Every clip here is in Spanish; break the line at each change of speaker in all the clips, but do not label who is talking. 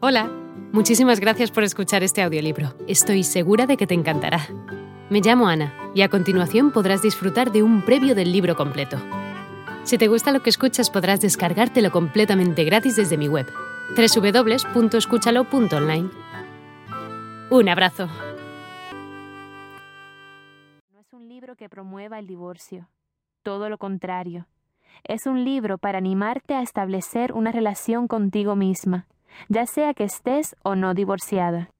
Hola, muchísimas gracias por escuchar este audiolibro. Estoy segura de que te encantará. Me llamo Ana y a continuación podrás disfrutar de un previo del libro completo. Si te gusta lo que escuchas podrás descargártelo completamente gratis desde mi web, www.escúchalo.online. Un abrazo.
No es un libro que promueva el divorcio, todo lo contrario. Es un libro para animarte a establecer una relación contigo misma ya sea que estés o no divorciada.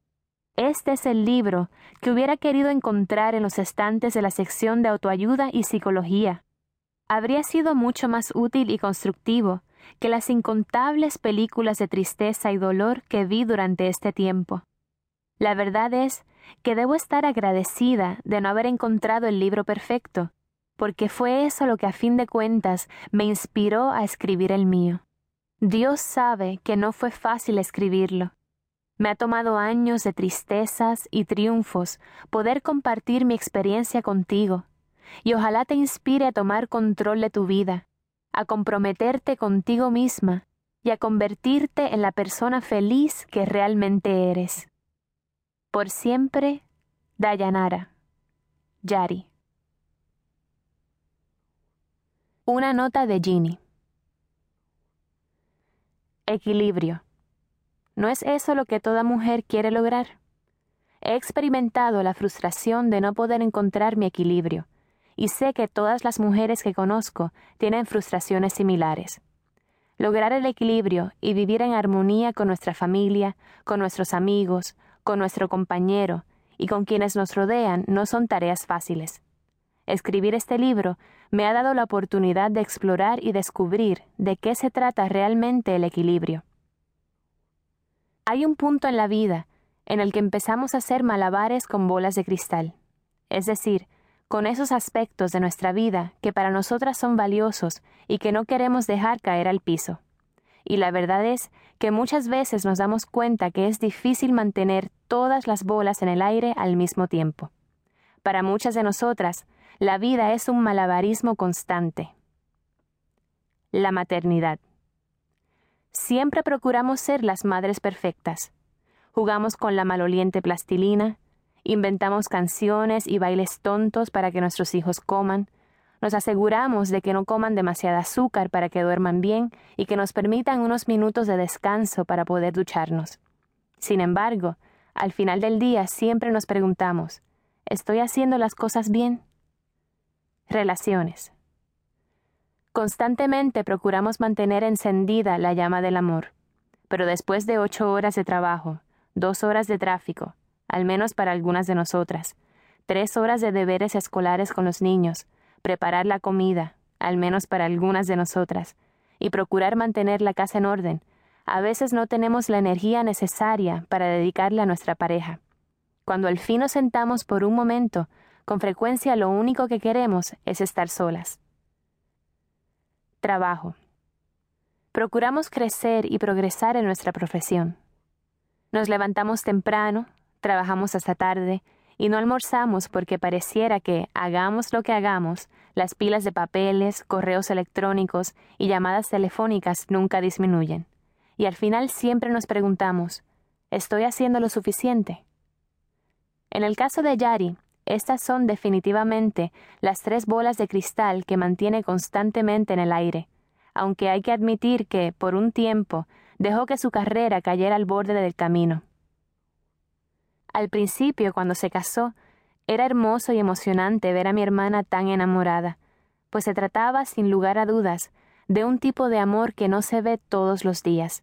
Este es el libro que hubiera querido encontrar en los estantes de la sección de autoayuda y psicología. Habría sido mucho más útil y constructivo que las incontables películas de tristeza y dolor que vi durante este tiempo. La verdad es que debo estar agradecida de no haber encontrado el libro perfecto, porque fue eso lo que a fin de cuentas me inspiró a escribir el mío. Dios sabe que no fue fácil escribirlo. Me ha tomado años de tristezas y triunfos poder compartir mi experiencia contigo, y ojalá te inspire a tomar control de tu vida, a comprometerte contigo misma y a convertirte en la persona feliz que realmente eres. Por siempre, Dayanara. Yari. Una nota de Ginny. Equilibrio. ¿No es eso lo que toda mujer quiere lograr? He experimentado la frustración de no poder encontrar mi equilibrio, y sé que todas las mujeres que conozco tienen frustraciones similares. Lograr el equilibrio y vivir en armonía con nuestra familia, con nuestros amigos, con nuestro compañero y con quienes nos rodean no son tareas fáciles. Escribir este libro me ha dado la oportunidad de explorar y descubrir de qué se trata realmente el equilibrio. Hay un punto en la vida en el que empezamos a hacer malabares con bolas de cristal, es decir, con esos aspectos de nuestra vida que para nosotras son valiosos y que no queremos dejar caer al piso. Y la verdad es que muchas veces nos damos cuenta que es difícil mantener todas las bolas en el aire al mismo tiempo. Para muchas de nosotras, la vida es un malabarismo constante. La maternidad. Siempre procuramos ser las madres perfectas. Jugamos con la maloliente plastilina, inventamos canciones y bailes tontos para que nuestros hijos coman, nos aseguramos de que no coman demasiada azúcar para que duerman bien y que nos permitan unos minutos de descanso para poder ducharnos. Sin embargo, al final del día siempre nos preguntamos, ¿estoy haciendo las cosas bien? Relaciones. Constantemente procuramos mantener encendida la llama del amor, pero después de ocho horas de trabajo, dos horas de tráfico, al menos para algunas de nosotras, tres horas de deberes escolares con los niños, preparar la comida, al menos para algunas de nosotras, y procurar mantener la casa en orden, a veces no tenemos la energía necesaria para dedicarle a nuestra pareja. Cuando al fin nos sentamos por un momento con frecuencia lo único que queremos es estar solas. Trabajo. Procuramos crecer y progresar en nuestra profesión. Nos levantamos temprano, trabajamos hasta tarde y no almorzamos porque pareciera que, hagamos lo que hagamos, las pilas de papeles, correos electrónicos y llamadas telefónicas nunca disminuyen. Y al final siempre nos preguntamos, ¿estoy haciendo lo suficiente? En el caso de Yari, estas son definitivamente las tres bolas de cristal que mantiene constantemente en el aire, aunque hay que admitir que, por un tiempo, dejó que su carrera cayera al borde del camino. Al principio, cuando se casó, era hermoso y emocionante ver a mi hermana tan enamorada, pues se trataba, sin lugar a dudas, de un tipo de amor que no se ve todos los días.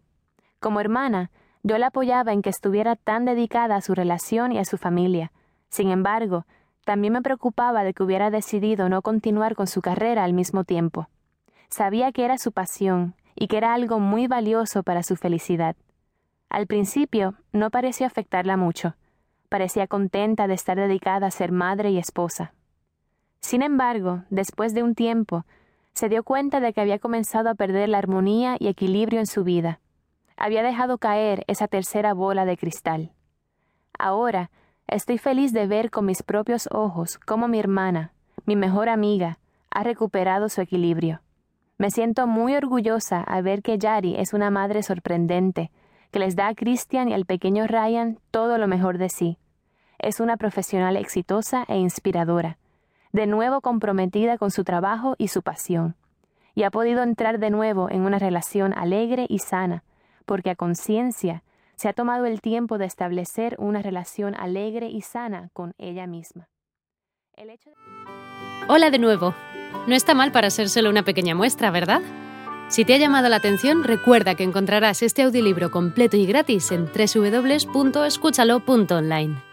Como hermana, yo la apoyaba en que estuviera tan dedicada a su relación y a su familia, sin embargo, también me preocupaba de que hubiera decidido no continuar con su carrera al mismo tiempo. Sabía que era su pasión y que era algo muy valioso para su felicidad. Al principio no pareció afectarla mucho. Parecía contenta de estar dedicada a ser madre y esposa. Sin embargo, después de un tiempo, se dio cuenta de que había comenzado a perder la armonía y equilibrio en su vida. Había dejado caer esa tercera bola de cristal. Ahora Estoy feliz de ver con mis propios ojos cómo mi hermana, mi mejor amiga, ha recuperado su equilibrio. Me siento muy orgullosa al ver que Yari es una madre sorprendente, que les da a Christian y al pequeño Ryan todo lo mejor de sí. Es una profesional exitosa e inspiradora, de nuevo comprometida con su trabajo y su pasión, y ha podido entrar de nuevo en una relación alegre y sana, porque a conciencia se ha tomado el tiempo de establecer una relación alegre y sana con ella misma.
Hola de nuevo. No está mal para ser solo una pequeña muestra, ¿verdad? Si te ha llamado la atención, recuerda que encontrarás este audiolibro completo y gratis en www.escúchalo.online.